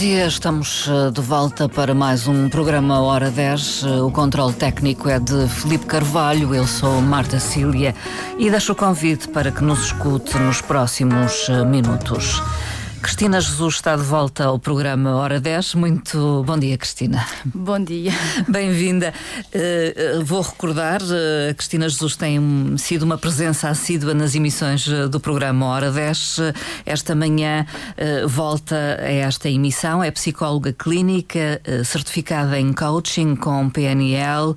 dia, estamos eh, de volta para mais um programa Hora 10. Eh, o controle técnico é de Felipe Carvalho, eu sou Marta Cília e deixo o convite para que nos escute nos próximos eh, minutos. Cristina Jesus está de volta ao programa Hora 10. Muito bom dia, Cristina. Bom dia. Bem-vinda. Uh, vou recordar, uh, Cristina Jesus tem sido uma presença assídua nas emissões do programa Hora 10. Esta manhã uh, volta a esta emissão. É psicóloga clínica, certificada em coaching com PNL,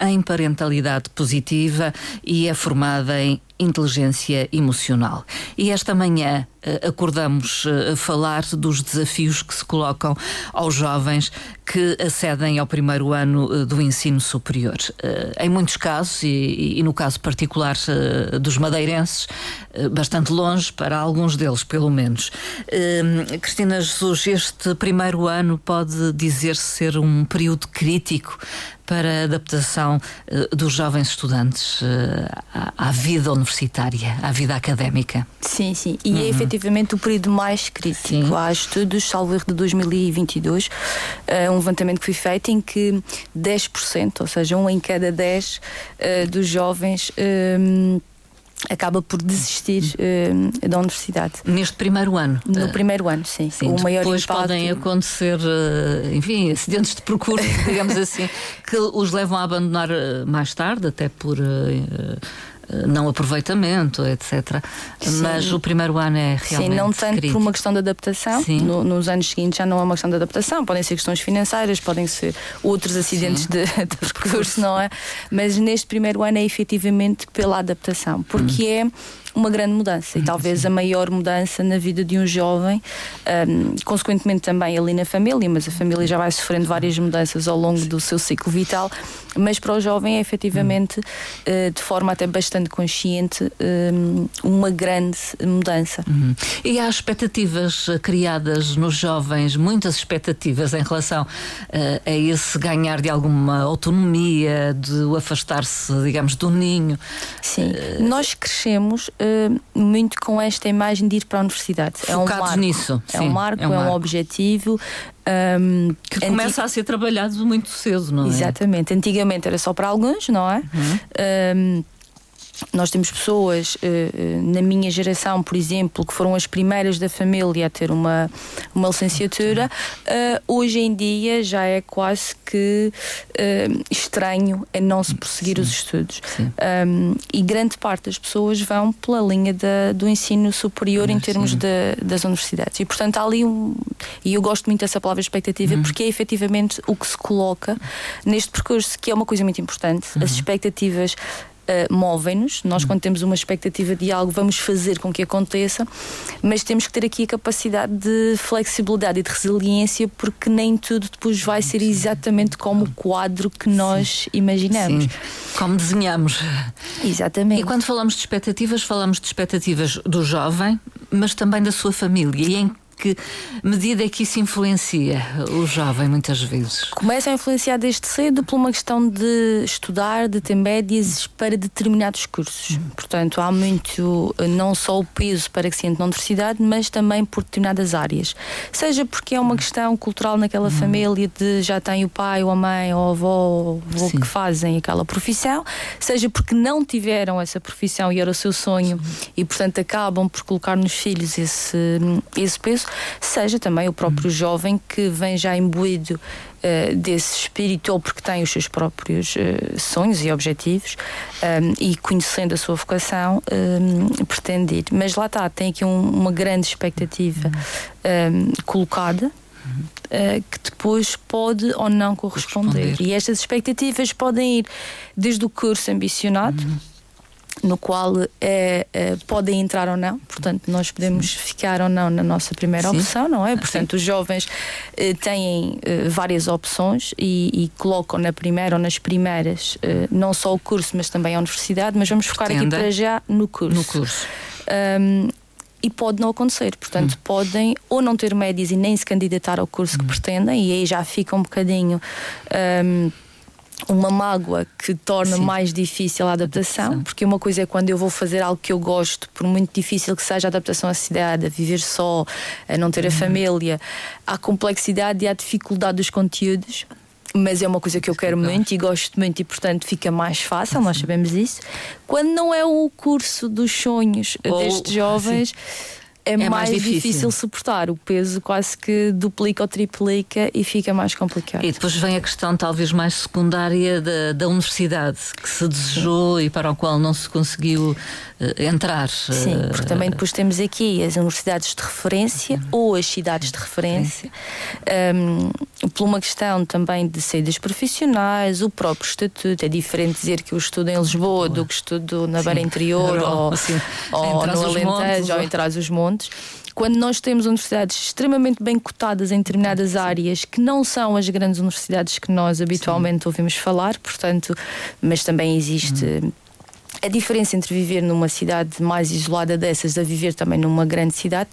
em parentalidade positiva e é formada em inteligência emocional. E esta manhã uh, acordamos uh, a falar dos desafios que se colocam aos jovens que acedem ao primeiro ano uh, do ensino superior. em muitos casos, e, no caso particular dos madeirenses, bastante longe para alguns deles, pelo menos. Cristina Jesus, este primeiro ano pode dizer-se ser um período crítico para a adaptação dos jovens estudantes à, à vida universitária, à vida académica. Sim, sim. E é uhum. é efetivamente o período mais crítico. Sim. Há estudos, salvo erro de 2022, uh, um levantamento que foi feito em que 10%, ou seja, um em cada 10 uh, eh, dos jovens. Uh, acaba por desistir uh, da universidade. Neste primeiro ano? No uh, primeiro ano, sim. sim o maior depois impacto... podem acontecer, uh, enfim, acidentes de percurso, digamos assim, que os levam a abandonar mais tarde, até por eh, não aproveitamento, etc. Sim. Mas o primeiro ano é realmente. Sim, não tanto crítico. por uma questão de adaptação. No, nos anos seguintes já não é uma questão de adaptação, podem ser questões financeiras, podem ser outros acidentes de, de percurso, não é? Mas neste primeiro ano é efetivamente pela adaptação, porque hum. é uma grande mudança e uhum, talvez a maior mudança na vida de um jovem, um, consequentemente também ali na família, mas a família já vai sofrendo várias mudanças ao longo do seu ciclo vital, mas para o jovem é efetivamente, uh, de forma até bastante consciente, um, uma grande mudança. Uhum. E há expectativas criadas nos jovens, muitas expectativas em relação uh, a esse ganhar de alguma autonomia, de afastar-se, digamos, do ninho. Sim, uh, nós crescemos uh, muito com esta imagem de ir para a universidade. Focados é um marco. nisso. É Sim, um marco, é um, marco. é um objetivo. Um, que começa a ser trabalhado muito cedo, não é? Exatamente. Antigamente era só para alguns, não é? Uhum. Um, nós temos pessoas eh, eh, na minha geração, por exemplo, que foram as primeiras da família a ter uma, uma licenciatura. Uh, hoje em dia já é quase que estranho a não se prosseguir Sim. os estudos. Um, e grande parte das pessoas vão pela linha da, do ensino superior em termos de, das universidades. E portanto há ali um. E eu gosto muito dessa palavra expectativa, uhum. porque é efetivamente o que se coloca neste percurso, que é uma coisa muito importante. Uhum. As expectativas uh, movem-nos. Nós, quando temos uma expectativa de algo, vamos fazer com que aconteça, mas temos que ter aqui a capacidade de flexibilidade e de resiliência, porque nem tudo depois vai ser exatamente como o quadro que nós Sim. imaginamos. Sim. Como desenhamos. Exatamente. E quando falamos de expectativas, falamos de expectativas do jovem, mas também da sua família. E em que medida é que isso influencia o jovem muitas vezes? Começa a influenciar desde cedo por uma questão de estudar, de ter médias para determinados cursos. Hum. Portanto, há muito, não só o peso para que se entre na universidade, mas também por determinadas áreas. Seja porque é uma questão cultural naquela hum. família de já tem o pai ou a mãe ou a avó ou avô que fazem aquela profissão, seja porque não tiveram essa profissão e era o seu sonho Sim. e, portanto, acabam por colocar nos filhos esse, esse peso seja também o próprio uhum. jovem que vem já imbuído uh, desse espírito, ou porque tem os seus próprios uh, sonhos e objetivos um, ehm, e conhecendo a sua vocação, um, ehm, pretende ir. Mas lá está, tem aqui um, uma grande expectativa um, ehm, colocada. Uh, que depois pode ou não corresponder. corresponder. E estas expectativas podem ir desde o curso ambicionado, uhum no qual é, é, podem entrar ou não, portanto, nós podemos Sim. ficar ou não na nossa primeira Sim. opção, não é? Portanto, Sim. os jovens eh, têm eh, várias opções e, e, colocam na primeira ou nas primeiras eh, não só o curso, mas também a universidade, mas vamos focar aqui para já no curso. No curso. Um, e pode não acontecer. Portanto, hum. podem ou não ter médias e nem se candidatar ao curso hum. que pretendem, e aí já fica um bocadinho. Um, uma mágoa que torna Sim. mais difícil a adaptação, adaptação, porque uma coisa é quando eu vou fazer algo que eu gosto, por muito difícil que seja a adaptação à cidade, a viver só, a não ter uhum. a família, há complexidade e há dificuldade dos conteúdos. Mas é uma coisa que eu quero muito e gosto muito e, portanto, fica mais fácil, nós sabemos isso. Quando não é o curso dos sonhos Ou, destes jovens, sim é, é mais, mais difícil. difícil. suportar. O peso quase que duplica ou triplica e fica mais complicado. E depois vem a questão, talvez mais secundária, da, da universidade, que se desejou Sim. e para o qual não se conseguiu entrar. Sim, uh, porque também depois temos aqui as universidades de referência uhum. ou as cidades de referência, um, por uma questão também de saídas profissionais, o próprio estatuto. É diferente dizer que eu estudo em Lisboa do que estudo na Beira Interior ou, assim, ou no Alentejo ou em Trás-os-Montes quando nós temos universidades extremamente bem cotadas em determinadas áreas que não são as grandes universidades que nós habitualmente Sim. ouvimos falar, portanto, mas também existe. Hum. A diferença entre viver numa cidade mais isolada dessas a viver também numa grande cidade,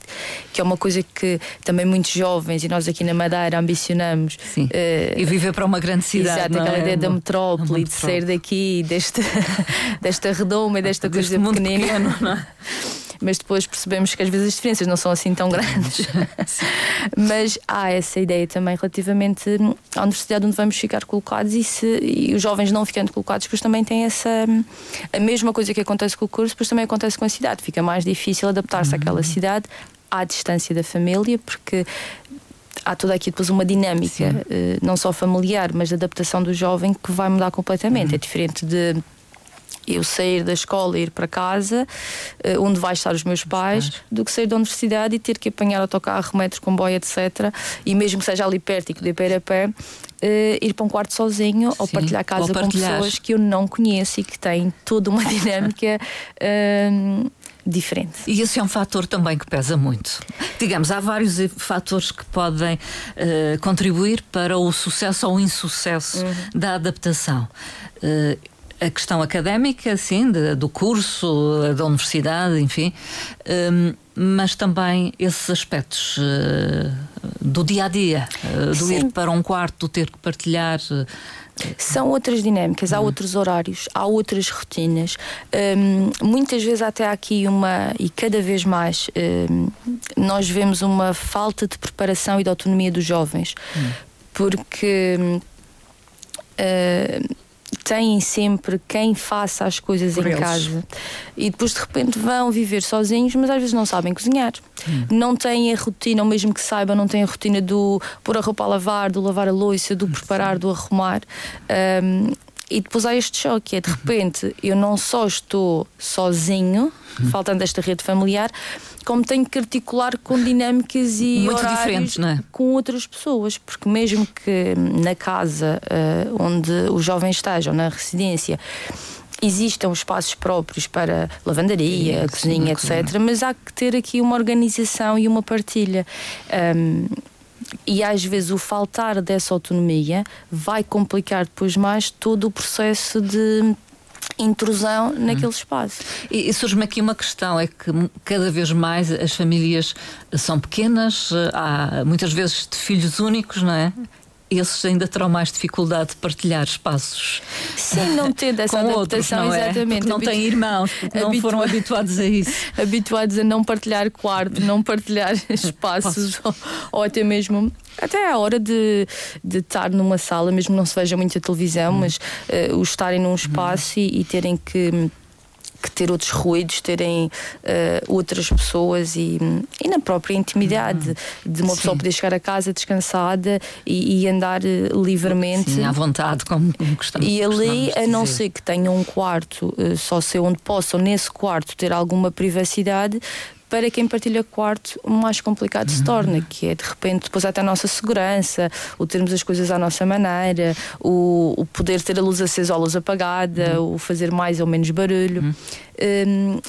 que é uma coisa que também muitos jovens e nós aqui na Madeira ambicionamos. Sim. Uh, e viver para uma grande cidade. Exato, aquela é? ideia da metrópole, de sair daqui, deste, desta redoma e desta coisa pequenina. Pequeno, não é? mas depois percebemos que às vezes as diferenças não são assim tão grandes. mas há essa ideia também relativamente à universidade onde vamos ficar colocados e, se, e os jovens não ficando colocados, depois também tem essa. A mesma coisa que acontece com o curso, depois também acontece com a cidade. Fica mais difícil adaptar-se uhum. àquela cidade à distância da família, porque há toda aqui depois uma dinâmica, uh, não só familiar, mas de adaptação do jovem que vai mudar completamente. Uhum. É diferente de eu sair da escola e ir para casa, eh, onde vai estar os meus pais, do que sair da universidade e ter que apanhar autocarro, metro, comboio, etc. E mesmo que seja ali perto e que dê pé a pé, Uh, ir para um quarto sozinho Sim, ou partilhar casa ou partilhar. com pessoas que eu não conheço e que têm toda uma dinâmica uh, diferente. E esse é um fator também que pesa muito. Digamos, há vários fatores que podem uh, contribuir para o sucesso ou o insucesso uhum. da adaptação a questão académica, sim, de, do curso, da universidade, enfim, um, mas também esses aspectos uh, do dia a dia, uh, do sim. ir para um quarto, do ter que partilhar. Uh, são outras dinâmicas, há uhum. outros horários, há outras rotinas. Um, muitas vezes, até aqui, uma, e cada vez mais, um, nós vemos uma falta de preparação e de autonomia dos jovens, uhum. porque. Uh, têm sempre quem faça as coisas Por em eles. casa e depois de repente vão viver sozinhos, mas às vezes não sabem cozinhar. Hum. Não têm a rotina, ou mesmo que saibam, não têm a rotina do pôr a roupa a lavar, do lavar a louça, do preparar, do arrumar. Um, e depois há este choque: é de repente eu não só estou sozinho, uhum. faltando esta rede familiar, como tenho que articular com dinâmicas e muito diferentes, não é? com outras pessoas, porque mesmo que na casa uh, onde os jovens estejam, na residência, existam espaços próprios para lavandaria, sim, cozinha, etc. Mas há que ter aqui uma organização e uma partilha. Um, e às vezes o faltar dessa autonomia vai complicar depois mais todo o processo de intrusão naquele hum. espaço. E, e surge-me aqui uma questão: é que cada vez mais as famílias são pequenas, há muitas vezes de filhos únicos, não é? Esses ainda terão mais dificuldade de partilhar espaços. Sim, não ter essa adaptação, outros, não é? exatamente. Porque não têm irmãos, porque não foram habituados a isso. Habituados a não partilhar quarto, não partilhar espaços, ou, ou, até mesmo. Até a hora de, de estar numa sala, mesmo não se veja muita televisão, hum. mas uh, o estarem num espaço hum. e, e terem que que ter outros ruídos, terem uh, outras pessoas e, e na própria intimidade uhum. de uma Sim. pessoa poder chegar a casa descansada e, e andar uh, livremente. Sim, à vontade, como, como gostamos, E ali, a não ser que tenham um quarto uh, só seu onde possam, nesse quarto, ter alguma privacidade, para quem partilha quarto, mais complicado se torna, que é de repente depois até a nossa segurança, o termos as coisas à nossa maneira, o, o poder ter a luz acesa ou a luz apagada, uhum. o fazer mais ou menos barulho. Uhum. Um,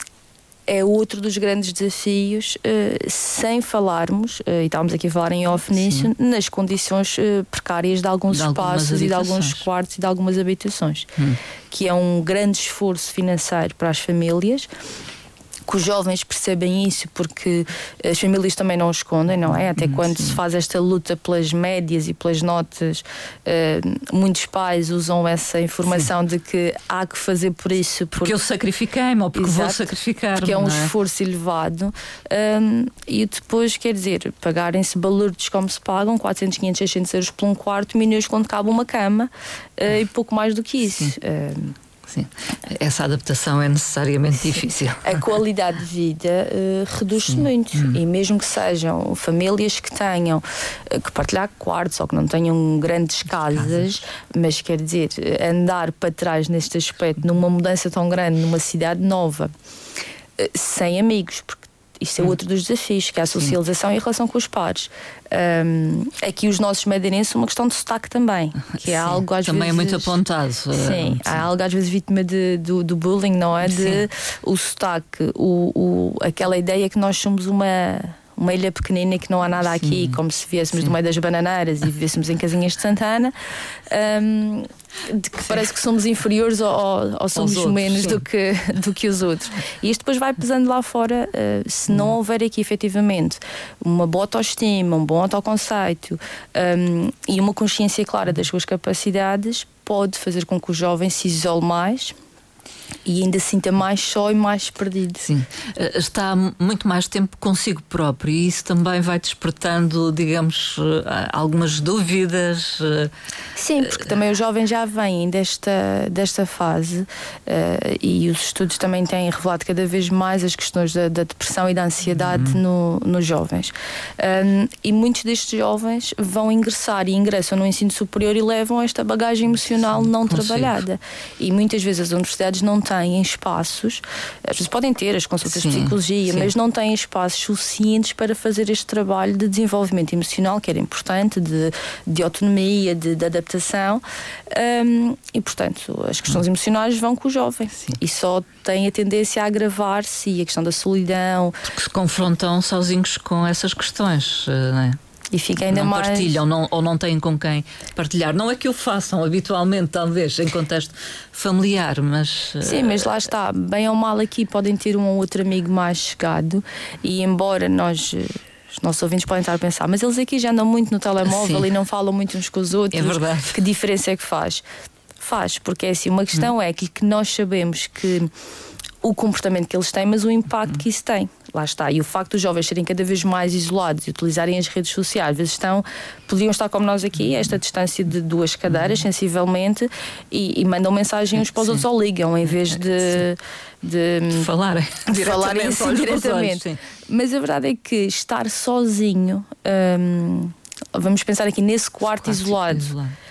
é outro dos grandes desafios, uh, sem falarmos, uh, e estávamos aqui a falar em off nisso, nas condições uh, precárias de alguns de espaços e de alguns quartos e de algumas habitações, hum. que é um grande esforço financeiro para as famílias que os jovens percebem isso porque as famílias também não o escondem, não é? Até quando Sim. se faz esta luta pelas médias e pelas notas, uh, muitos pais usam essa informação Sim. de que há que fazer por isso. Porque, porque eu sacrifiquei-me ou porque Exato, vou sacrificar. Porque é um é? esforço elevado. Um, e depois, quer dizer, pagarem-se balurdos como se pagam, 400, 500, 600 euros por um quarto, milhões quando cabe uma cama uh, e pouco mais do que isso. Sim. Essa adaptação é necessariamente Sim. difícil. A qualidade de vida uh, reduz-se muito. Hum. E mesmo que sejam famílias que tenham uh, que partilhar quartos ou que não tenham grandes casas, casas, mas quer dizer, andar para trás neste aspecto, numa mudança tão grande, numa cidade nova, uh, sem amigos, porque isso é outro dos desafios, que é a socialização Sim. e a relação com os pares. Um, aqui os nossos madeirenses são uma questão de sotaque também, que é algo às também vezes. Também é muito apontado. Eh, sim, há algo às vezes vítima de, do, do bullying, não é? De Sim. o sotaque, o, o, aquela ideia que nós somos uma uma ilha pequenina que não há nada aqui, como se viéssemos Sim. do meio das bananeiras e vivêssemos em casinhas de Santana. Um, de que parece que somos inferiores ou, ou somos outros, menos do que, do que os outros. E isto depois vai pesando lá fora uh, se não hum. houver aqui efetivamente uma boa autoestima, um bom autoconceito um, e uma consciência clara das suas capacidades, pode fazer com que o jovem se isole mais e ainda sinta mais só e mais perdido. Sim, eh, está muito mais tempo consigo próprio e isso também vai despertando, digamos, eh, algumas dúvidas. Eh, Sim, porque também os jovens já vêm desta, desta fase e os estudos também têm revelado cada vez mais as questões da, da depressão e da ansiedade uhum. no, nos jovens. E muitos destes jovens vão ingressar e ingressam no ensino superior e levam esta bagagem emocional Sim, não consigo. trabalhada. E muitas vezes as universidades não têm espaços, às vezes podem ter as consultas sim, de psicologia, sim. mas não têm espaços suficientes para fazer este trabalho de desenvolvimento emocional, que era importante, de, de autonomia, de, de adaptação. Um, e, portanto, as questões emocionais vão com o jovem sim. e só têm a tendência a agravar-se e a questão da solidão. Porque se confrontam sozinhos com essas questões, eh, não é? E fica ainda não mais. partilham não, ou não têm com quem partilhar. Não é que o façam habitualmente, talvez, em contexto familiar, mas. Sim, mas lá está. Bem ou mal aqui podem ter um ou outro amigo mais chegado e, embora nós eh, os nossos ouvintes podem estar a pensar, mas eles aqui já andam muito no telemóvel Sim. e não falam muito uns com os outros. É verdade. Que diferença é que faz? Faz, porque é assim, uma questão hum. é que, que nós sabemos que o comportamento que eles têm, mas o impacto hum. que isso tem lá está. E o facto dos jovens serem cada vez mais isolados e utilizarem as redes sociais, às vezes estão, podiam estar como nós aqui, a esta distância de duas cadeiras, sensivelmente, e, e mandam mensagem uns para os outros ou ligam, em vez de. De, de falarem, de falarem assim diretamente. Olhos, Mas a verdade é que estar sozinho, hum, vamos pensar aqui nesse quarto, quarto isolado, isolado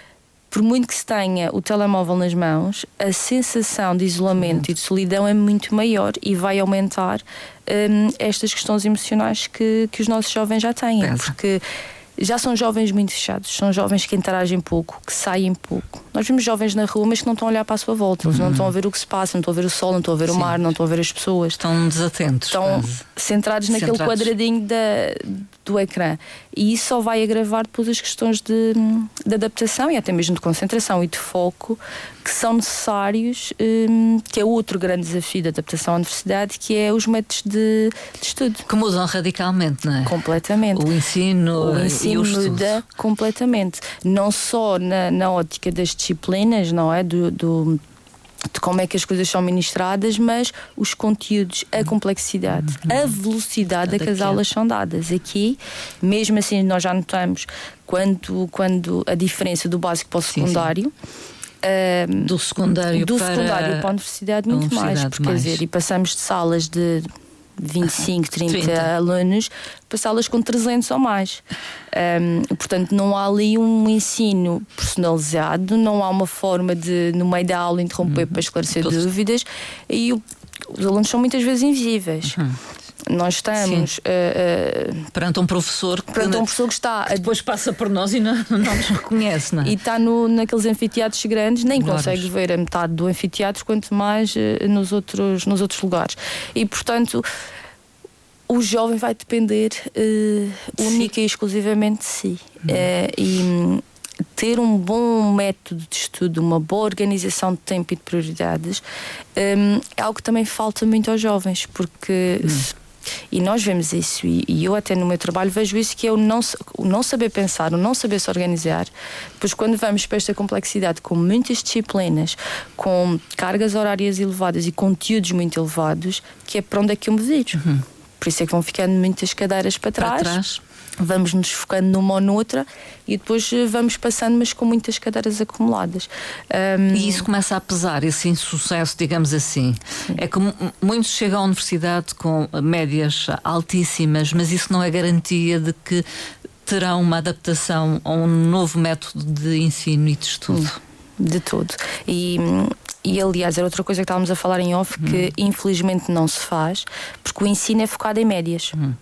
por muito que se tenha o telemóvel nas mãos, a sensação de isolamento e de solidão é muito maior e vai aumentar um, estas questões emocionais que, que os nossos jovens já têm. Pensa. Porque já são jovens muito fechados, são jovens que interagem pouco, que saem pouco. Nós vemos jovens na rua, mas que não estão a olhar para a sua volta, uhum. não estão a ver o que se passa, não estão a ver o sol, não estão a ver Sim. o mar, não estão a ver as pessoas. Estão desatentos. Estão quase. centrados naquele centrados. quadradinho da, do ecrã. E isso só vai agravar depois as questões de, de adaptação e até mesmo de concentração e de foco que são necessários, um, que é outro grande desafio da adaptação à universidade, que é os métodos de, de estudo. Que mudam radicalmente, não é? Completamente. O ensino, o ensino e o muda completamente. Não só na, na ótica das disciplinas, não é? do, do de como é que as coisas são ministradas, mas os conteúdos, a complexidade, a velocidade a que as aulas são dadas. Aqui, mesmo assim, nós já notamos quando, quando a diferença do básico para o secundário. Sim, sim. Um, do secundário do para secundário para a universidade muito universidade mais, porque mais. quer dizer, e passamos de salas de 25, 30, 30. alunos para salas com 300 ou mais. Um, portanto, não há ali um ensino personalizado, não há uma forma de, no meio da aula, interromper uhum. para esclarecer dúvidas e os alunos são muitas vezes invisíveis. Uhum. Nós estamos uh, perante um professor que, perante um professor que está que depois passa por nós e não, não nos reconhece, não é? E está no, naqueles anfiteatros grandes, nem consegue ver a metade do anfiteatro, quanto mais uh, nos, outros, nos outros lugares. E portanto o jovem vai depender uh, única e exclusivamente de si. Uh, e ter um bom método de estudo, uma boa organização de tempo e de prioridades, um, é algo que também falta muito aos jovens, porque. Hum. E nós vemos isso, e, e, eu até no meu trabalho vejo isso, que é o não, o não saber pensar, o não saber se organizar. Pois quando vamos para esta complexidade com muitas disciplinas, com cargas horárias elevadas e conteúdos muito elevados, que é para onde é que eu me viro. Uhum. Por isso é que vão ficando muitas cadeiras para trás. Para trás vamos nos focando numa ou noutra e depois eh, vamos passando, mas com muitas cadeiras acumuladas. Um... E isso começa a pesar, esse insucesso, digamos assim. Sim. É que muitos chegam à universidade com médias altíssimas, mas isso não é garantia de que terão uma adaptação a um novo método de ensino e de estudo. De tudo. E, e aliás, era outra coisa que estávamos a falar em off que hum. infelizmente não se faz, porque o ensino é focado em médias. Hum.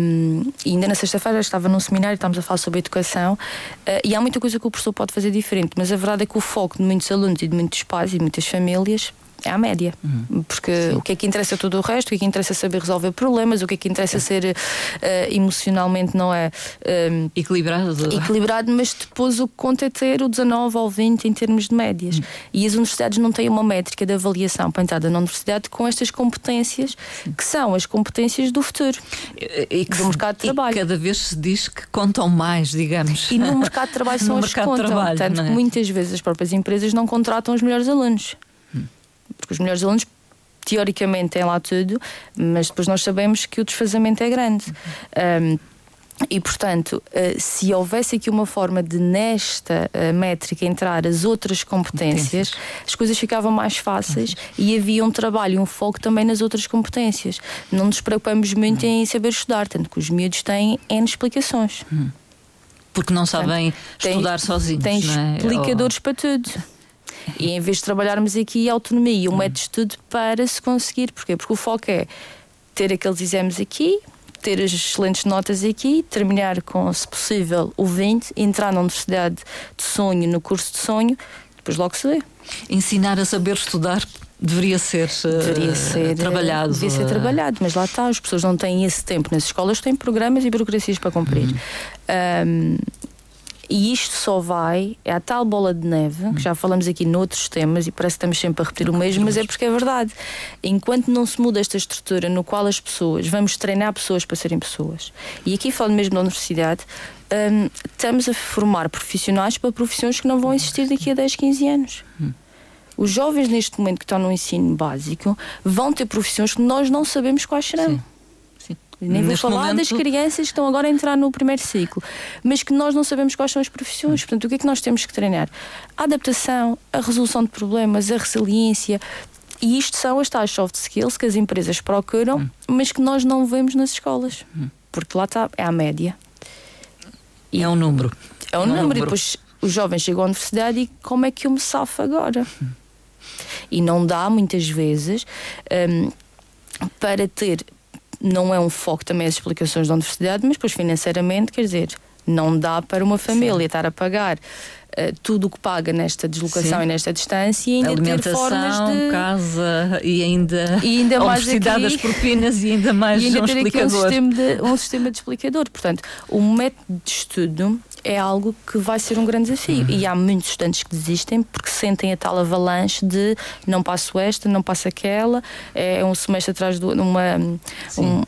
Um, e ainda na sexta-feira estava num seminário, estávamos a falar sobre educação, uh, e há muita coisa que o professor pode fazer diferente, mas a verdade é que o foco de muitos alunos e de muitos pais e muitas famílias é a média. Uhum. Porque Sim. o que é que interessa é tudo o resto, o que é que interessa é saber resolver problemas, o que é que interessa é ser uh, emocionalmente, não é? Um, equilibrado. Equilibrado, mas depois o que conta é ter o 19 ou 20 em termos de médias. Uhum. E as universidades não têm uma métrica de avaliação para entrar na universidade com estas competências, que são as competências do futuro e, que do mercado de trabalho. E cada vez se diz que contam mais, digamos. E no mercado de trabalho são as que contam. Trabalho, Tanto é? que muitas vezes as próprias empresas não contratam os melhores alunos porque os melhores alunos teoricamente têm lá tudo, mas depois nós sabemos que o desfazamento é grande. Uhum. Um, e, portanto, eh, se houvesse aqui uma forma de, nesta eh, métrica, entrar as outras competências, as coisas ficavam mais fáceis e havia um trabalho e um foco também nas outras competências. Não nos preocupamos muito uhum. em saber estudar, tanto que os miúdos têm N explicações. Uhum. Porque não sabem Portanto, estudar tem, sozinhos. Tem é? explicadores Ou... para tudo. E em vez de trabalharmos aqui a autonomia e um método de estudo para se conseguir. Porquê? Porque o foco é ter aqueles exames aqui, ter as excelentes notas aqui, terminar com, se possível, o 20, entrar na universidade de sonho, no curso de sonho, depois logo se vê. Ensinar a saber estudar deveria ser, deveria ser trabalhado. Deveria ser trabalhado, mas lá está, as pessoas não têm esse tempo. Nas escolas têm programas e burocracias para cumprir. Uhum. Um, e isto só vai, é a tal bola de neve, que já falamos aqui noutros temas e parece que estamos sempre a repetir o mesmo, mas é porque é verdade. Enquanto não se muda esta estrutura no qual as pessoas, vamos treinar pessoas para serem pessoas, e aqui falo mesmo da universidade, um, estamos a formar profissionais para profissões que não vão existir daqui a 10, 15 anos. Os jovens, neste momento que estão no ensino básico, vão ter profissões que nós não sabemos quais serão. Sim. Nem vou falar momento... das crianças que estão agora a entrar no primeiro ciclo, mas que nós não sabemos quais são as profissões. Portanto, o que é que nós temos que treinar? A adaptação, a resolução de problemas, a resiliência. E isto são as tais soft skills que as empresas procuram, hum. mas que nós não vemos nas escolas. Hum. Porque lá está, é a média. E é um número. É um, é um número. número. E depois os jovens chegam à universidade e como é que eu me safo agora? Hum. E não dá, muitas vezes, um, para ter não é um foco também as explicações da universidade, mas depois financeiramente, quer dizer, não dá para uma família Sim. estar a pagar uh, tudo o que paga nesta deslocação Sim. e nesta distância e ainda ter formas de casa e ainda, e ainda mais aqui, das propinas e ainda mais e ainda um ter explicador. Aqui um, sistema de, um sistema de explicador. Portanto, o método de estudo é algo que vai ser um grande desafio. Uhum. E há muitos estudantes que desistem porque sentem a tal avalanche de não passo esta, não passo aquela, é um semestre atrás de uma. Um,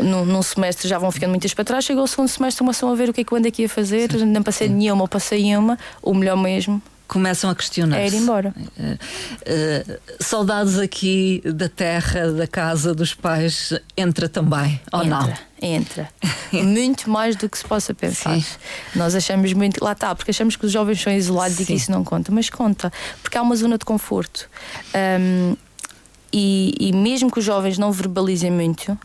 num, num, semestre já vão ficando muitas para trás, chegou o segundo semestre, começam a ver o que é que eu ando aqui a fazer, Sim. não passei nenhuma ou passei uma, o melhor mesmo, começam a questionar. É ir embora. Uh, uh, saudades aqui da terra, da casa dos pais, entra também, ou entra, não? Entra. muito mais do que se possa pensar. Sim. Nós achamos muito. Lá está, porque achamos que os jovens são isolados Sim. e que isso não conta, mas conta, porque há uma zona de conforto. Um, e, e mesmo que os jovens não verbalizem muito,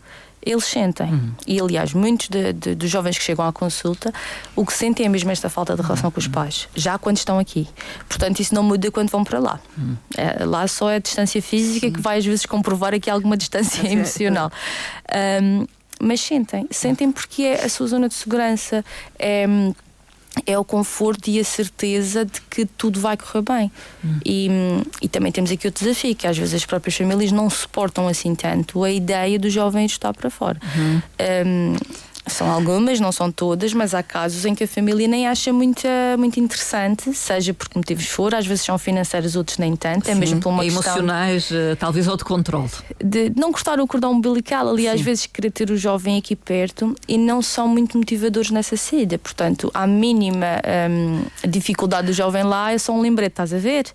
eles sentem. Uhum. E aliás, muitos de, de, dos jovens que chegam à consulta, o que sentem é mesmo esta falta de relação uhum. com os pais, já quando estão aqui. Portanto, isso não muda quando vão para lá. Uhum. É, lá só é a distância física Sim. que vai às vezes comprovar aqui alguma distância emocional. Um, mas sentem, sentem porque é a sua zona de segurança. É, é o conforto e a certeza de que tudo vai correr bem. Hum. E, e também temos aqui outro desafio, que às vezes as próprias famílias não suportam assim tanto a ideia do jovem estar para fora. Uhum. Um, São algumas, não são todas, mas há casos em que a família nem acha muito, muito interessante, seja por que motivos for, às vezes são financeiros, outros nem tanto, é mesmo por uma emocionais, questão talvez ou de controle. De não gostar do cordão umbilical, ali Sim. às vezes querer ter o jovem aqui perto e não são muito motivadores nessa saída. Portanto, a mínima hum, dificuldade do jovem lá é só um lembrete, estás a ver?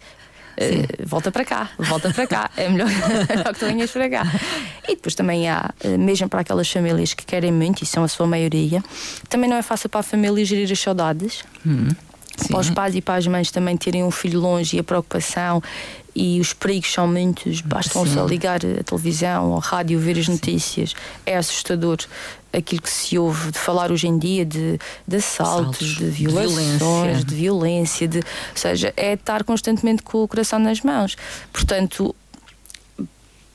Uh, volta para cá, volta para cá, é melhor, é melhor que tu venhas para cá. E depois também há, uh, mesmo para aquelas famílias que querem muito, e são a sua maioria, também não é fácil para a família gerir as saudades. Hum. Para os pais e para as mães também terem um filho longe e a preocupação e os perigos são muitos, basta só ligar a televisão a rádio, ver as notícias, é assustador aquilo que se ouve de falar hoje em dia de, de assaltos, Saltos, de violações, de violência. de violência, de, ou seja, é estar constantemente com o coração nas mãos. Portanto,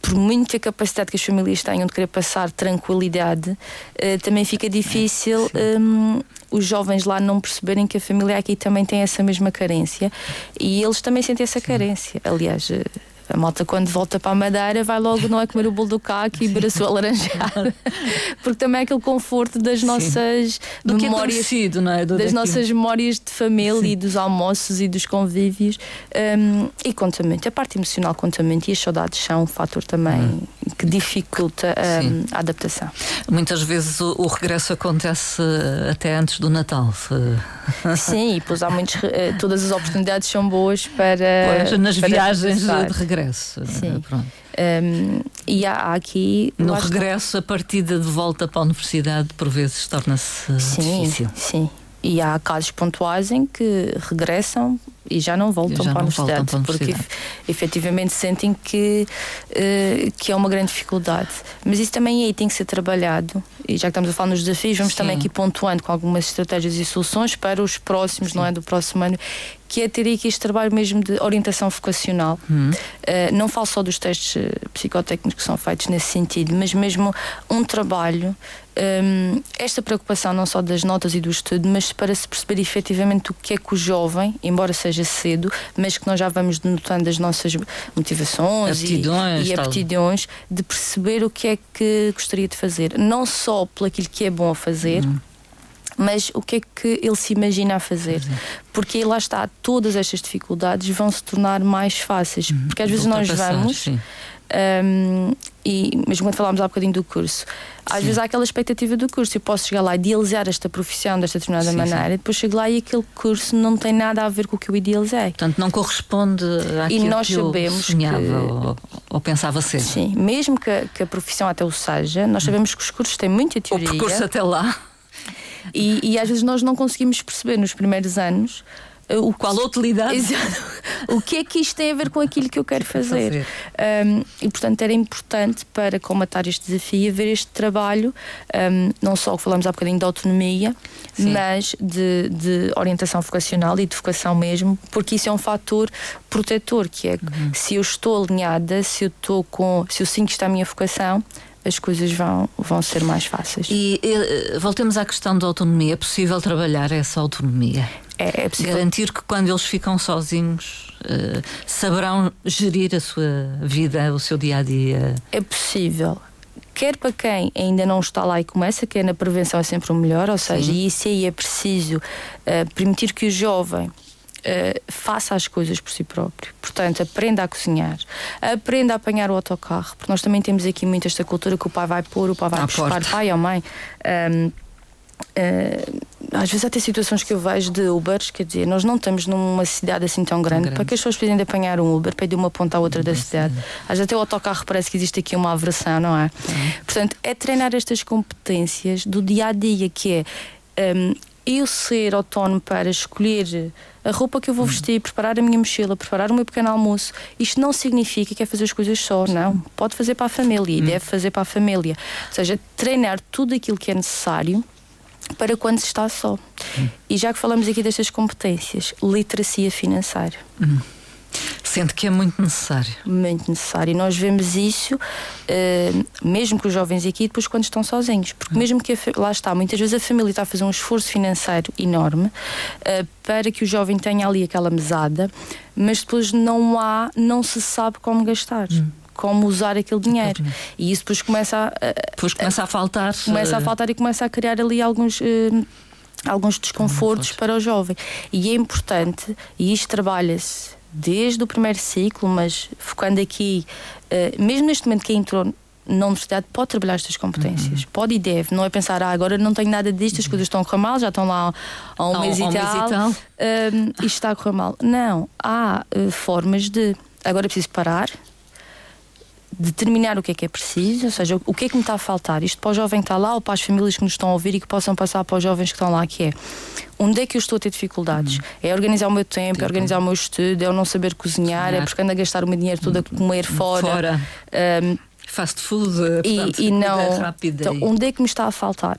por muita capacidade que as famílias tenham de querer passar tranquilidade, eh, também fica difícil um, os jovens lá não perceberem que a família aqui também tem essa mesma carência e eles também sentem essa carência. Aliás, eh, a malta, quando volta para a Madeira, vai logo não é comer o bolo do caco e beber a sua laranjada. Porque também é aquele conforto das nossas do memórias. Que é não é? Do das nossas memórias de família Sim. e dos almoços e dos convívios. Um, e conta muito. A parte emocional conta muito e as saudades são um fator também hum. que dificulta um, a adaptação. Muitas vezes o, o, regresso acontece até antes do Natal. Sim, e pois há muitos. Eh, todas as oportunidades são boas para. Pois, nas para viagens de regresso regresso. Sim. Pronto. Um, e há, aqui. No regresso, a partida de volta para a universidade, por vezes, torna-se difícil. Sim. E há casos pontuais em que regressam e já não voltam, já para, a universidade, para a universidade, porque efetivamente sentem que, uh, que é uma grande dificuldade. Mas isso também aí tem que ser trabalhado. E já que estamos a falar nos desafios, vamos Sim. também aqui pontuando com algumas estratégias e soluções para os próximos, Sim. não é? Do próximo ano, que é ter aqui este trabalho mesmo de orientação vocacional. Uhum. Uh, não falo só dos testes eh, psicotécnicos que são feitos nesse sentido, mas mesmo um trabalho, um, esta preocupação não só das notas e do estudo, mas para se perceber efetivamente o que é que o jovem, embora seja cedo, mas que nós já vamos notando as nossas motivações aptidões, e, e aptidões, de perceber o que é que gostaria de fazer. Não só pelo aquilo que é bom a fazer. Uhum mas o que é que ele se imagina a fazer? Porque lá está, todas estas dificuldades vão se tornar mais fáceis. Uhum. Porque às vezes nós vamos. Um, e mesmo quando falámos há bocadinho do curso, às sim. vezes há aquela expectativa do curso. Eu posso chegar lá e idealizar esta profissão desta determinada sim, maneira, sim. e depois chego lá e aquele curso não tem nada a ver com o que eu idealizei. Portanto, não corresponde àquilo e nós que sabemos sonhava que, ou, ou, pensava ser. Sim, mesmo que a, que a profissão até o seja, nós sabemos que os cursos têm muita teoria. O percurso até lá. E, e às vezes nós não conseguimos perceber nos primeiros anos uh, o qual a utilidade Exato. o que é que isto tem a ver com aquilo que eu quero fazer, Um, e portanto era importante para comatar este desafio haver este trabalho um, não só que falamos há bocadinho de autonomia Sim. mas de, de, orientação vocacional e de vocação mesmo porque isso é um fator protetor que é uhum. se eu estou alinhada se eu estou com se eu sinto que está a minha vocação as coisas vão, vão ser mais fáceis. E, e voltemos à questão da autonomia. É possível trabalhar essa autonomia? É, é possível. Garantir que quando eles ficam sozinhos uh, saberão gerir a sua vida, o seu dia a dia? É possível. Quer para quem ainda não está lá e começa, que é na prevenção é sempre o melhor, ou seja, Sim. e isso aí é preciso uh, permitir que o jovem Uh, faça as coisas por si próprio. Portanto, aprenda a cozinhar, aprenda a apanhar o autocarro, porque nós também temos aqui muito esta cultura que o pai vai pôr, o pai vai à buscar, porta. pai ou mãe. Um, uh, eh, às vezes há até situações que eu vejo de Ubers, quer dizer, nós não estamos numa cidade assim tão grande, grande. para que as pessoas precisem de apanhar um Uber para ir de uma ponta à outra da cidade. Às vezes até o autocarro parece que existe aqui uma aversão, não é? Portanto, é treinar estas competências do dia a dia, que é um, eu ser autónomo para escolher a roupa que eu vou vestir, preparar a minha mochila, preparar o meu pequeno almoço. Isto não significa que é fazer as coisas só, não. Pode fazer para a família e hum. deve fazer para a família. Ou seja, treinar tudo aquilo que é necessário para quando se está só. Hum. E já que falamos aqui destas competências, literacia financeira. Hum. Sente que é muito necessário. Muito necessário. E nós vemos isso, uh, mesmo com os jovens aqui, depois quando estão sozinhos. Porque, mesmo que a, lá está, muitas vezes a família está a fazer um esforço financeiro enorme uh, para que o jovem tenha ali aquela mesada, mas depois não há, não se sabe como gastar. Hum como usar aquele dinheiro. E isso depois começa a. Depois começa a faltar. Começa a eh, faltar e começa a criar ali alguns. Uh, alguns desconfortos para o jovem. E é importante, e isto trabalha-se desde o primeiro ciclo, mas focando aqui, uh, mesmo neste momento que entrou na universidade pode trabalhar estas competências, uhum. pode e deve, não é pensar, ah, agora não tenho nada disto, as coisas estão a correr mal, já estão lá há um, mês, e um tal, mês e tal, um, isto está a correr mal. Não, há uh, formas de. Agora preciso parar, determinar o que é que é preciso, ou seja, o que é que me está a faltar. Isto para o jovem que está lá ou para as famílias que nos estão a ouvir e que possam passar para os jovens que estão lá, que é onde é que eu estou a ter dificuldades? Uhum. É organizar o meu tempo, é organizar o meu estudo, é eu não saber cozinhar, é porque ando a gastar o meu dinheiro todo a comer fora. fora. Um, Fast food, e, portanto, e não, rápida. Então, onde é que me está a faltar?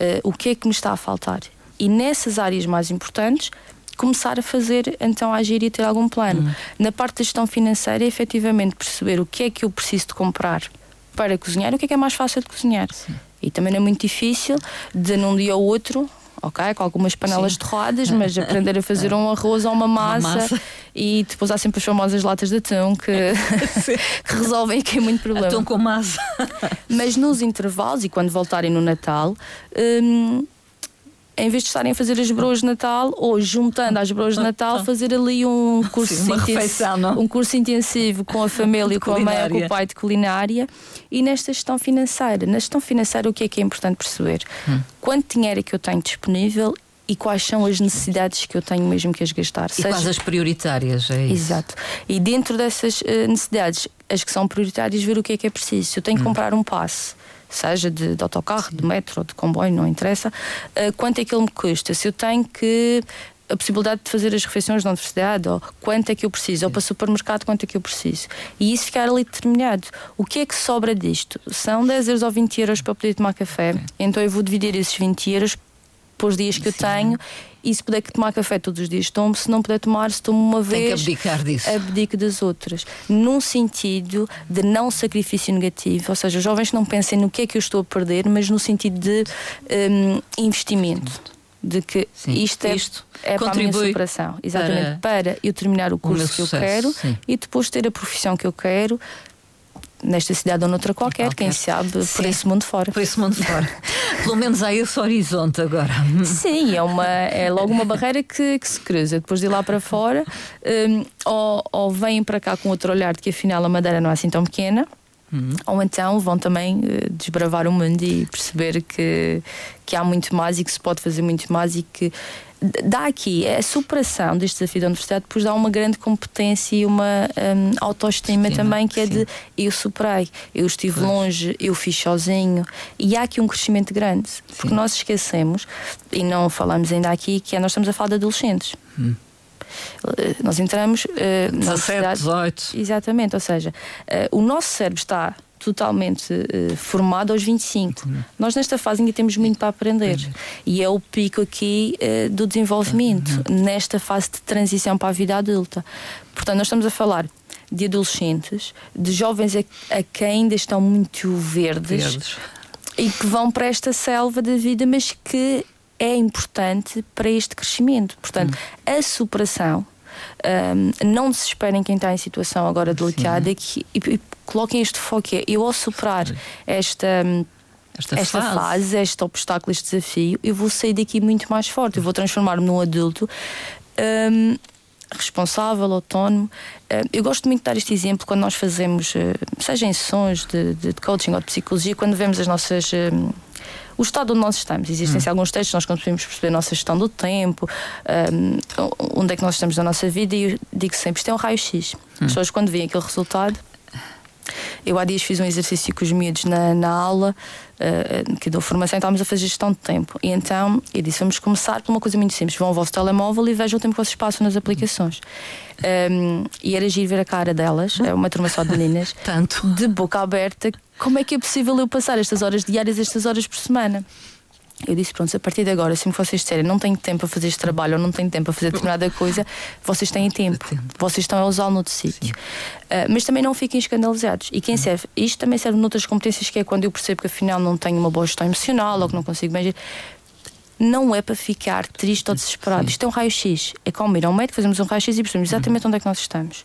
Uh, o que é que me está a faltar? E nessas áreas mais importantes, começar a fazer, então, a agir e ter algum plano. Uhum. Na parte da gestão financeira, é efetivamente perceber o que é que eu preciso de comprar para cozinhar o que é que é mais fácil de cozinhar. Sim. E também não é muito difícil de num dia ou outro ok? Com algumas panelas Sim. torradas, mas aprender a fazer um arroz ou uma massa, uma massa. e depois há sempre as famosas latas de atum que, que resolvem aqui muito problema. Atum com massa. mas nos intervalos e quando voltarem no Natal. Hum, em vez de estarem a fazer as broas de Natal ou juntando as broas de Natal, fazer ali um curso, Sim, intensivo, um curso intensivo com a família, com a mãe, com o pai de culinária e nesta gestão financeira. Na gestão financeira, o que é que é importante perceber? Hum. Quanto dinheiro é que eu tenho disponível e quais são as necessidades que eu tenho mesmo que as gastar. E Seja... quais as prioritárias, é isso? Exato. E dentro dessas eh, necessidades, as que são prioritárias, ver o que é que é preciso. Se eu tenho que hum. comprar um passe seja de, de autocarro, de metro, de comboio, não interessa, uh, quanto é que ele me custa? Se eu tenho que a possibilidade de fazer as refeições na universidade, ou quanto é que eu preciso, Sim. ou para o supermercado, quanto é que eu preciso. E isso ficar ali determinado. O que é que sobra disto? São 10 euros ou 20 euros para poder tomar café, Sim. então eu vou dividir esses 20 euros para os dias que Sim. eu tenho e se puder tomar café todos os dias, tomo. Se não puder tomar, se tomo uma vez. Tem que abdicar disso. Abdico das outras. Num sentido de não sacrifício negativo, ou seja, jovens que não pensem no que é que eu estou a perder, mas no sentido de um, investimento. De que sim, isto é, isto é para a minha superação. Exatamente. Para, para eu terminar o curso o que sucesso, eu quero sim. e depois ter a profissão que eu quero nesta cidade ou noutra qualquer, qualquer. quem sabe, Sim. por esse mundo fora. Por esse mundo fora. Pelo menos há esse horizonte agora. Sim, é, uma, é logo uma barreira que, que se cruza. Depois de ir lá para fora, um, ou, ou vêm para cá com outro olhar de que afinal a Madeira não é assim tão pequena. Uhum. Ou então vão também uh, desbravar o mundo e perceber que, que há muito mais e que se pode fazer muito mais e que dá aqui a superação deste desafio da universidade, depois dá uma grande competência e uma um, autoestima sim, também, que é sim. de eu superei, eu estive pois. longe, eu fiz sozinho. E há aqui um crescimento grande, porque sim. nós esquecemos, e não falamos ainda aqui, que é nós estamos a falar de adolescentes. Hum. Eh, nós entramos uh, 17, 18. Exatamente, ou seja, uh, o nosso cérebro está totalmente uh, formado aos 25. Uhum. Nós nesta fase ainda temos muito para aprender. Uhum. E é o pico aqui uh, do desenvolvimento, uhum. nesta fase de transição para a vida adulta. Portanto, nós estamos a falar de adolescentes, de jovens a, a que ainda estão muito verdes, verdes, e que vão para esta selva da vida, mas que é importante para este crescimento. Portanto, hum. a superação. Um, não desesperem quem está em situação agora delicada e, e, coloquem este foco. É, eu, ao superar esta. Esta, esta fase. fase. este obstáculo, este desafio, eu vou sair daqui muito mais forte. Eu vou transformar-me num adulto um, responsável, autónomo. Uh, eu gosto muito de dar este exemplo quando nós fazemos, uh, seja em sessões de, de, coaching ou de psicologia, quando vemos as nossas. Uh, o estado onde nós estamos. Existem hum. alguns textos, nós conseguimos perceber a nossa gestão do tempo, um, onde é que nós estamos na nossa vida, e eu digo sempre: isto é um raio-x. Hum. As pessoas, quando veem aquele resultado, eu há dias fiz um exercício com os miúdos na, na aula uh, que dou formação estávamos a fazer gestão de tempo. E então eu disse: vamos começar por uma coisa muito simples. Vão ao vosso telemóvel e vejam o tempo que vocês passam nas aplicações. Um, e era giro ver a cara delas, é uma turma só de meninas, Tanto. de boca aberta. Como é que é possível eu passar estas horas diárias, estas horas por semana? Eu disse: pronto, a partir de agora, se vocês disserem não tenho tempo para fazer este trabalho ou não tenho tempo para fazer determinada coisa, vocês têm tempo. Vocês estão a usá-lo noutro sítio. Uh, mas também não fiquem escandalizados. E quem serve? Isto também serve noutras competências, que é quando eu percebo que afinal não tenho uma boa gestão emocional ou que não consigo bem não é para ficar triste ou desesperado. Sim. Isto é um raio-x. É como ir ao médico, fazemos um raio-x e percebemos exatamente uhum. onde é que nós estamos.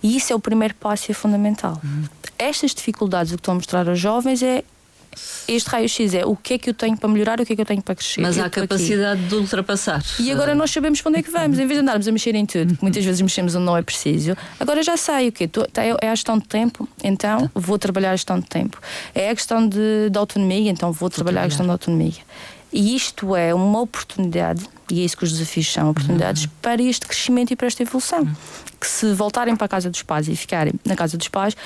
E isso é o primeiro passo e é fundamental. Uhum. Estas dificuldades, o que estou a mostrar aos jovens é este raio-x é o que é que eu tenho para melhorar, o que é que eu tenho para crescer. Mas há capacidade aqui. de ultrapassar. E agora nós sabemos para onde é que vamos, em vez de andarmos a mexer em tudo, que muitas vezes mexemos onde não é preciso. Agora já sei o que tá, é a gestão de tempo, então vou trabalhar a gestão de tempo. É a questão de, de autonomia, então vou trabalhar a questão de autonomia. E isto é uma oportunidade, e é isso que os desafios são oportunidades, uhum. para este crescimento e para esta evolução. Uhum. Que se voltarem para a casa dos pais e ficarem na casa dos pais,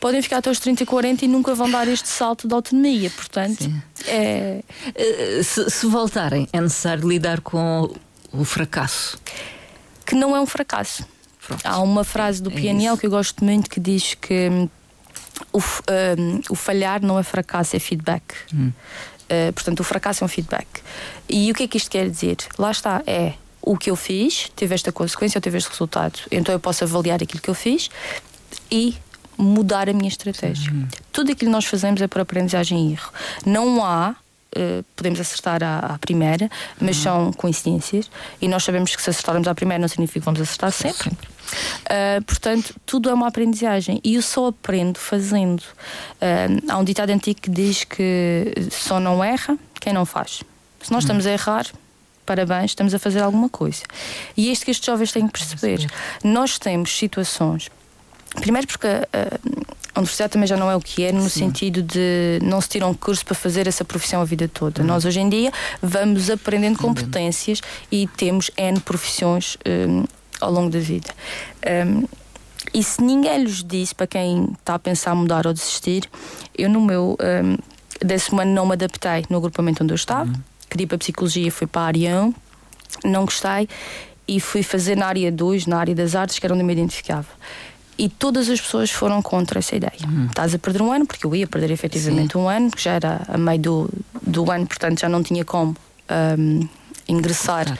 podem ficar até aos 30 e 40 e nunca vão dar este salto de autonomia. Portanto, Sim. é. Eh, se, se voltarem, é necessário lidar com o fracasso. Que não é um fracasso. Pronto. Há uma frase do é PNL que eu gosto muito que diz que hum, o, um, o falhar não é fracasso, é feedback. Hum. Uh, portanto, o fracasso é um feedback. E o que é que isto quer dizer? Lá está, é o que eu fiz, teve esta consequência ou teve este resultado. Então eu posso avaliar aquilo que eu fiz e mudar a minha estratégia. Uhum. Tudo aquilo que nós fazemos é por aprendizagem e erro. Não há Uh, podemos acertar à, à primeira, mas uhum. são coincidências e nós sabemos que se acertarmos à primeira não significa que vamos acertar sempre. Uh, portanto, tudo é uma aprendizagem e eu só aprendo fazendo. Uh, há um ditado antigo que diz que só não erra quem não faz. Se nós uhum. estamos a errar, parabéns, estamos a fazer alguma coisa. E é isto que estes jovens têm que perceber. Nós temos situações Primeiro porque a, a, universidade também já não é o que é, no Sim. sentido de não se tira um curso para fazer essa profissão a vida toda. Uhum. Nós hoje em dia vamos aprendendo competências e temos N profissões um, ao longo da vida. Um, e se ninguém lhes disse, para quem está a pensar mudar ou desistir, eu no meu um, décimo ano não me adaptei no agrupamento onde eu estava, uhum. queria para a psicologia, fui para a 1, não gostei e fui fazer na área 2, na área das artes, que era onde eu me identificava e todas as pessoas foram contra essa ideia. Uhum. Estás a perder um ano, porque eu ia perder efetivamente Sim. um ano, que já era a meio do, do ano, portanto já não tinha como um, ingressar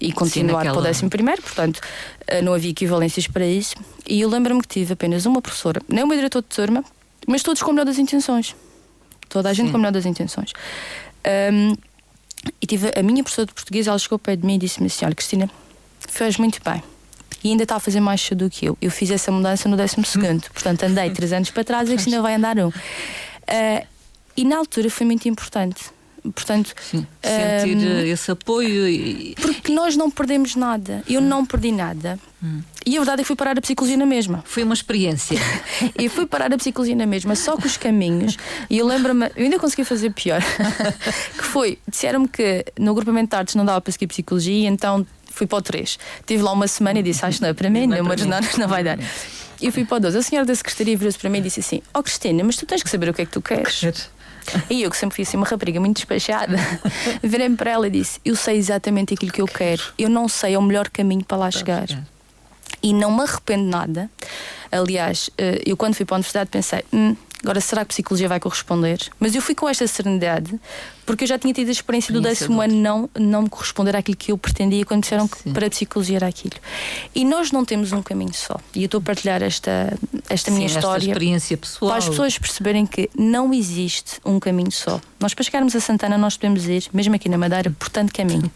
e continuar Sim, para o décimo primeiro, portanto eh, não havia equivalências para isso. E eu lembro-me que tive apenas uma professora, nem o meu diretor de turma, mas todos com o melhor das intenções. Toda a gente Sim. com o melhor das intenções. Um, e tive a minha professora de português, ela chegou para de mim e disse-me assim: Olha, Cristina, fez muito bem e ainda está a fazer mais do que eu. Eu fiz essa mudança no 12 segundo, portanto andei três anos para trás e ainda vai andar um. Uh, e na altura foi muito importante. Portanto, Sim, sentir um, esse apoio e... Porque nós não perdemos nada. Eu hum. não perdi nada. Hum. E a verdade é que fui parar a psicologia na mesma. Foi uma experiência. e fui parar a psicologia na mesma, só com os caminhos. E eu lembro-me, eu ainda consegui fazer pior. que foi, disseram-me que no agrupamento de artes não dava para seguir psicologia, então fui para o 3. Estive lá uma semana e disse: Acho que não é para mim, não, mas não, não vai dar. E fui para o 2. A senhora da secretaria virou-se para mim e disse assim: Ó oh, Cristina, mas tu tens que saber o que é que tu queres. E eu, que sempre fui assim uma rapariga muito despachada, virei-me para ela e disse: Eu sei exatamente aquilo que eu quero, eu não sei é o melhor caminho para lá chegar. E não me arrependo nada. Aliás, eh, eu quando fui para a universidade pensei: hum, Agora, será que a psicologia vai corresponder? Mas eu fui com esta serenidade porque eu já tinha tido a experiência do décimo ano não, não me corresponder àquilo que eu pretendia quando disseram Sim. que para a psicologia era aquilo. E nós não temos um caminho só. E eu estou a partilhar esta, esta Sim, minha história. Esta experiência pessoal. Para as pessoas perceberem que não existe um caminho só. Nós, para chegarmos a Santana, nós podemos ir, mesmo aqui na Madeira, por tanto caminho.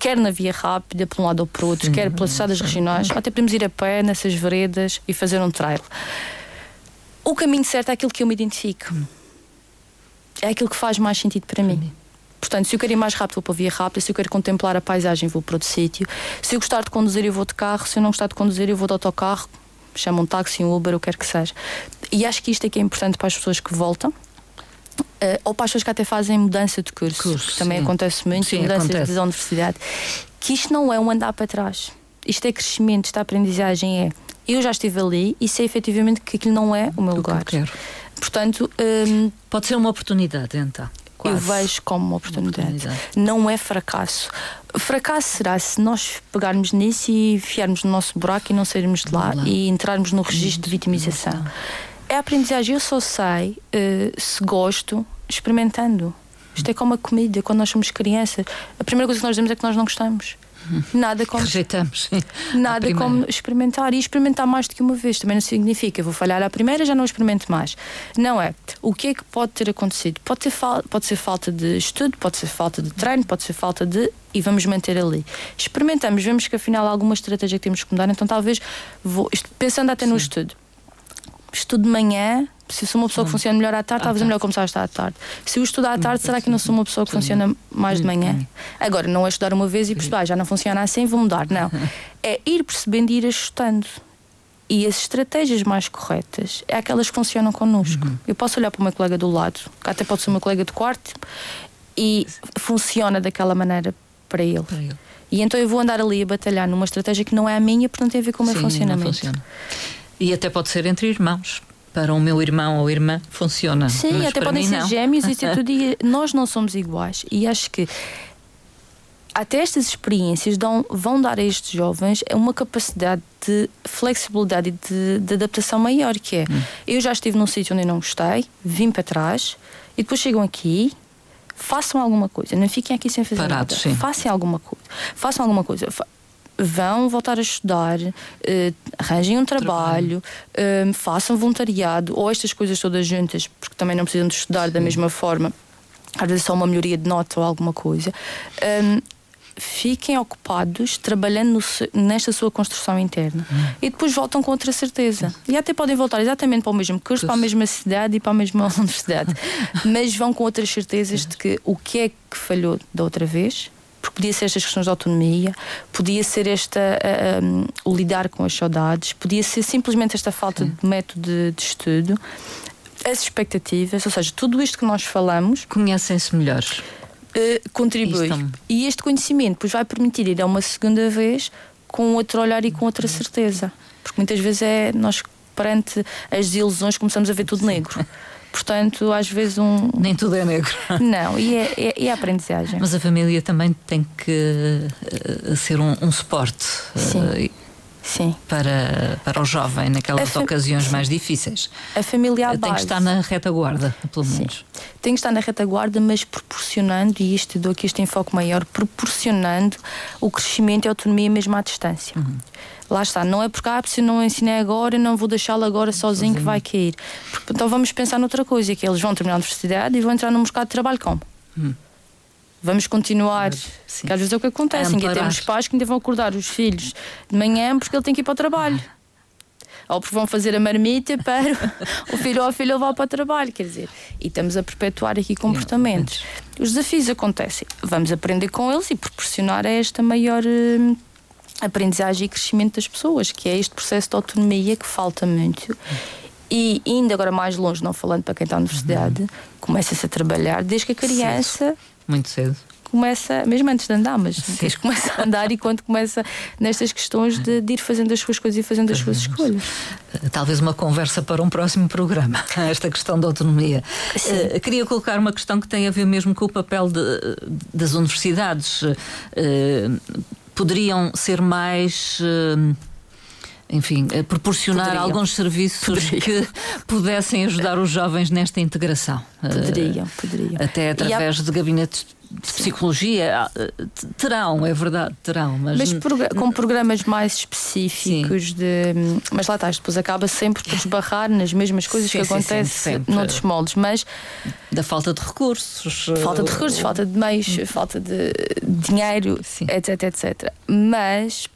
Quer na via rápida, por um lado ou por outro, Sim. quer pelas estradas regionais, ou até podemos ir a pé nessas veredas e fazer um trail o caminho certo é aquilo que eu me identifico. É aquilo que faz mais sentido para mim. Portanto, se eu quero ir mais rápido, vou para a via rápida. Se eu quero contemplar a paisagem, vou para outro sítio. Se eu gostar de conduzir, eu vou de carro. Se eu não gostar de conduzir, eu vou de autocarro. Chamo um táxi, um Uber, o que quer que seja. E acho que isto é que é importante para as pessoas que voltam. Uh, ou para as pessoas que até fazem mudança de curso, curso que também sim. acontece muito, sim, mudanças acontece. de universidade. Que isto não é um andar para trás. Isto é crescimento, esta aprendizagem é eu já estive ali e sei efetivamente que aquilo não é o meu lugar. Que eu quero. Portanto, hum, pode ser uma oportunidade então. Quase. Eu vejo como uma oportunidade. uma oportunidade. Não é fracasso. Fracasso será se nós pegarmos nisso e enfiarmos no nosso buraco e não sairmos de lá, lá. e entrarmos no registro de vitimização. É a aprendizagem. Eu só sei uh, se gosto experimentando. Isto é como a comida, quando nós somos crianças. A primeira coisa que nós dizemos é que nós não gostamos. Nada como. Rejeitamos. Nada como experimentar. E experimentar mais do que uma vez. Também não significa vou falhar à primeira, já não experimento mais. Não é. O que é que pode ter acontecido? Pode, ter pode ser falta de estudo, pode ser falta de treino, pode ser falta de. E vamos manter ali. Experimentamos, vemos que afinal há alguma estratégia que temos que mudar, então talvez vou. Pensando até Sim. no estudo. Estudo de manhã, se eu sou uma pessoa que hum. funciona melhor à tarde, talvez é melhor começar a estar à tarde. Se eu estudar à hum, tarde, será que não sou uma pessoa que funciona mais de hum, manhã? Agora, não é estudar uma vez e perceber, ah, já não funciona assim, vou mudar. Não. É ir percebendo e ir ajustando. E as estratégias mais corretas é aquelas que funcionam connosco. Uhum. Eu posso olhar para o meu colega do lado, que até pode ser uma colega de quarto, e funciona daquela maneira para ele. Para ele. E então eu vou andar ali a batalhar numa estratégia que não é a minha, porque não tem a ver com o meu Sim, funcionamento. E até pode ser entre irmãos para o meu irmão ou irmã funciona. Sim, até podem ser não. gêmeos e tudo. E nós não somos iguais. E acho que até estas experiências dão, vão dar a estes jovens uma capacidade de flexibilidade e de, de adaptação maior, que é hum. eu já estive num sítio onde eu não gostei, vim para trás e depois chegam aqui façam alguma coisa, não fiquem aqui sem fazer Parados, nada. Sim. Façam alguma coisa. Façam alguma coisa vão voltar a estudar, uh, arranjem um trabalho, trabalho. Uh, façam voluntariado ou estas coisas todas juntas, porque também não precisam de estudar Sim. da mesma forma. Às vezes só uma melhoria de nota ou alguma coisa. Um, fiquem ocupados trabalhando no, nesta sua construção interna hum. e depois voltam com outra certeza. E até podem voltar exatamente para o mesmo curso, para a mesma cidade e para a mesma universidade, mas vão com outras certezas de que o que é que falhou da outra vez porque podia ser estas questões de autonomia, podia ser esta um, o lidar com as saudades, podia ser simplesmente esta falta Sim. de método de, de, estudo, as expectativas, ou seja, tudo isto que nós falamos. Conhecem-se melhor. Uh, contribui. E este conhecimento depois vai permitir ir a uma segunda vez com outro olhar e com outra certeza. Porque muitas vezes é nós perante as desilusões começamos a ver tudo negro. Portanto, às vezes um. Nem tudo é negro. Não, e é, é, é a aprendizagem. Mas a família também tem que uh, ser um, um suporte. Sim. Uh, Sim. Para, para o jovem naquelas ocasiões sim. mais difíceis. A família à Tem que estar na retaguarda, pelo menos. Sim. Tem que estar na retaguarda, mas proporcionando, e isto dou aqui este enfoque maior, proporcionando o crescimento e a autonomia mesmo à distância. Uhum lá está, não é porque ah, se não ensinei agora, não vou deixá-lo agora sozinho, sozinho, que vai cair. Porque, então vamos pensar noutra coisa, que eles vão terminar a universidade e vão entrar no mercado de trabalho como? Hum. Vamos continuar. Sim. Que às vezes é o que acontece. Ainda temos pais que ainda vão acordar os filhos de manhã porque ele tem que ir para o trabalho. Ou porque vão fazer a marmita para o filho ou a filha levar para o trabalho. Quer dizer, e estamos a perpetuar aqui comportamentos. Os desafios acontecem. Vamos aprender com eles e proporcionar esta maior hum, aprendizagem e crescimento das pessoas, que é este processo de autonomia que falta muito. E ainda agora mais longe, não falando para quem está na universidade, uhum. começa-se a trabalhar desde que a criança. Cedo. Muito cedo. Começa, mesmo antes de andar, mas que começa a andar e quando começa nestas questões de, de ir fazendo as suas coisas e fazendo as suas escolhas. Talvez uma conversa para um próximo programa, esta questão da autonomia. Uh, queria colocar uma questão que tem a ver mesmo com o papel de, das universidades. Uh, poderiam ser mais. Uh, enfim, eh, proporcionar poderiam. alguns serviços poderiam. que pudessem ajudar os jovens nesta integração. Poderiam, poderiam. Até através há... de gabinetes de psicologia ah, terão, é verdade, terão, mas, mas com programas mais específicos sim. de. Mas lá está, depois acaba sempre por esbarrar nas mesmas coisas sim, que acontecem noutros moldes, mas da falta de recursos. Falta de recursos, falta de meios, falta de dinheiro, sim. etc, etc. Mas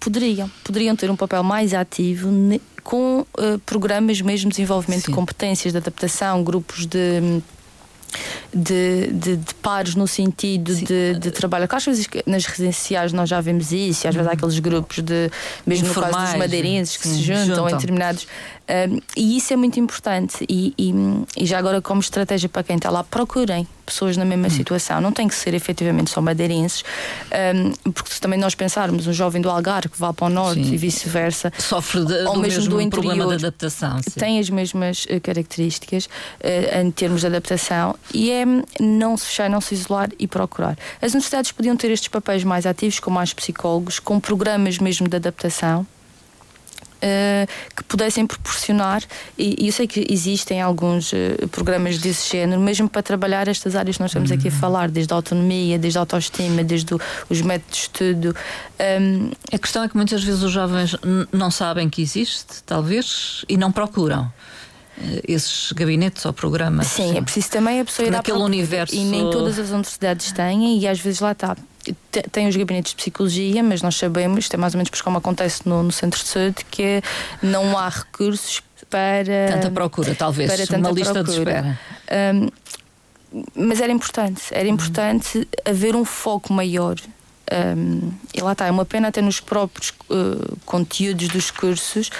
poderiam, poderiam ter um papel mais ativo com uh, programas mesmo de desenvolvimento de competências, de adaptação, grupos de de, de, de pares no sentido de, de trabalho. Às vezes nas residenciais nós já vemos isso, e às vezes há uhum. aqueles grupos de, mesmo Informais, no caso dos madeirenses, que sim, se juntam, juntam, em determinados. Um, e isso é muito importante. E, e, e, já agora, como estratégia para quem está lá, procurem pessoas na mesma hum. situação. Não tem que ser efetivamente só madeirenses, um, porque se também nós pensarmos um jovem do Algarve que vá para o norte sim. e vice-versa, sofre de, ou mesmo, mesmo do interior, problema de adaptação. Sim. Tem as mesmas uh, características uh, em termos de adaptação e é não se fechar, não se isolar e procurar. As universidades podiam ter estes papéis mais ativos, com mais psicólogos, com programas mesmo de adaptação uh, que pudessem proporcionar, e, e, eu sei que existem alguns uh, programas desse género, mesmo para trabalhar estas áreas que nós estamos aqui a uhum. falar, desde a autonomia, desde a autoestima, desde o, os métodos de estudo. Um, a questão é que muitas vezes os jovens não sabem que existe, talvez, e não procuram esses gabinetes ou programas. Sim, sim, é preciso também a pessoa ir naquele universo. E nem todas as universidades têm, e às vezes lá está tem os gabinetes de psicologia, mas nós sabemos, isto é mais ou menos como acontece no, no centro de saúde, que não há recursos para. Tanta procura, talvez, para tanta uma lista procura. de espera. Um, mas era importante, era importante haver um foco maior um, e lá está, é uma pena até nos próprios uh, conteúdos dos cursos,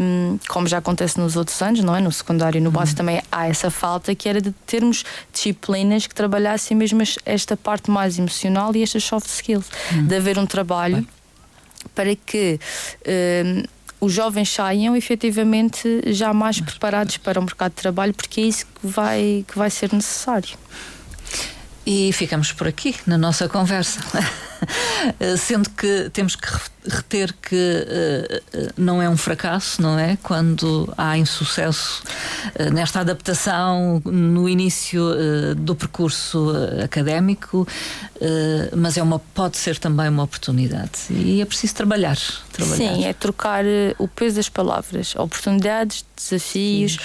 um, como já acontece nos outros anos, não é? No secundário e no básico uhum. também há essa falta que era de termos disciplinas que trabalhassem mesmo esta parte mais emocional e estas soft skills, uhum. de haver um trabalho Bem. para que um, os jovens saiam efetivamente já mais preparados para o mercado de trabalho, porque é isso que vai, que vai ser necessário. E ficamos por aqui na nossa conversa. Sendo que temos que reter que uh, não é um fracasso, não é? Quando há insucesso uh, nesta adaptação no início uh, do percurso académico, mas é uma, pode ser também uma oportunidade. E é preciso trabalhar. trabalhar. Sim, é trocar o peso das palavras. Oportunidades, desafios,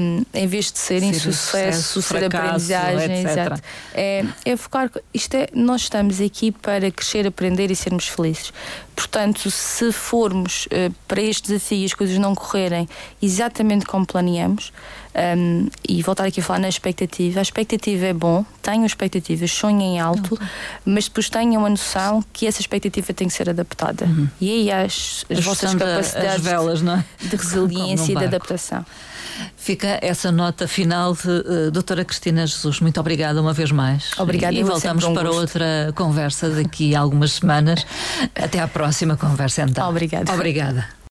um, em vez de serem ser sucesso, sucesso ser aprendizagem, exato. É, é focar. Isto é, nós estamos aqui para crescer, aprender e sermos felizes. Portanto, se formos uh, para este desafio e as coisas não correrem exatamente como planeamos, um, e voltar aqui a falar na expectativa, a expectativa é bom, tenham expectativas, sonhem alto, uhum. mas depois tenham a noção que essa expectativa tem que ser adaptada. Uhum. E aí as, as vossas capacidades as velas, é? de resiliência e de adaptação. Fica essa nota final de uh, doutora Cristina Jesus. Muito obrigada uma vez mais. Obrigada. E, e voltamos um para outra conversa daqui a algumas semanas. Até à próxima conversa então. Obrigada. Obrigada.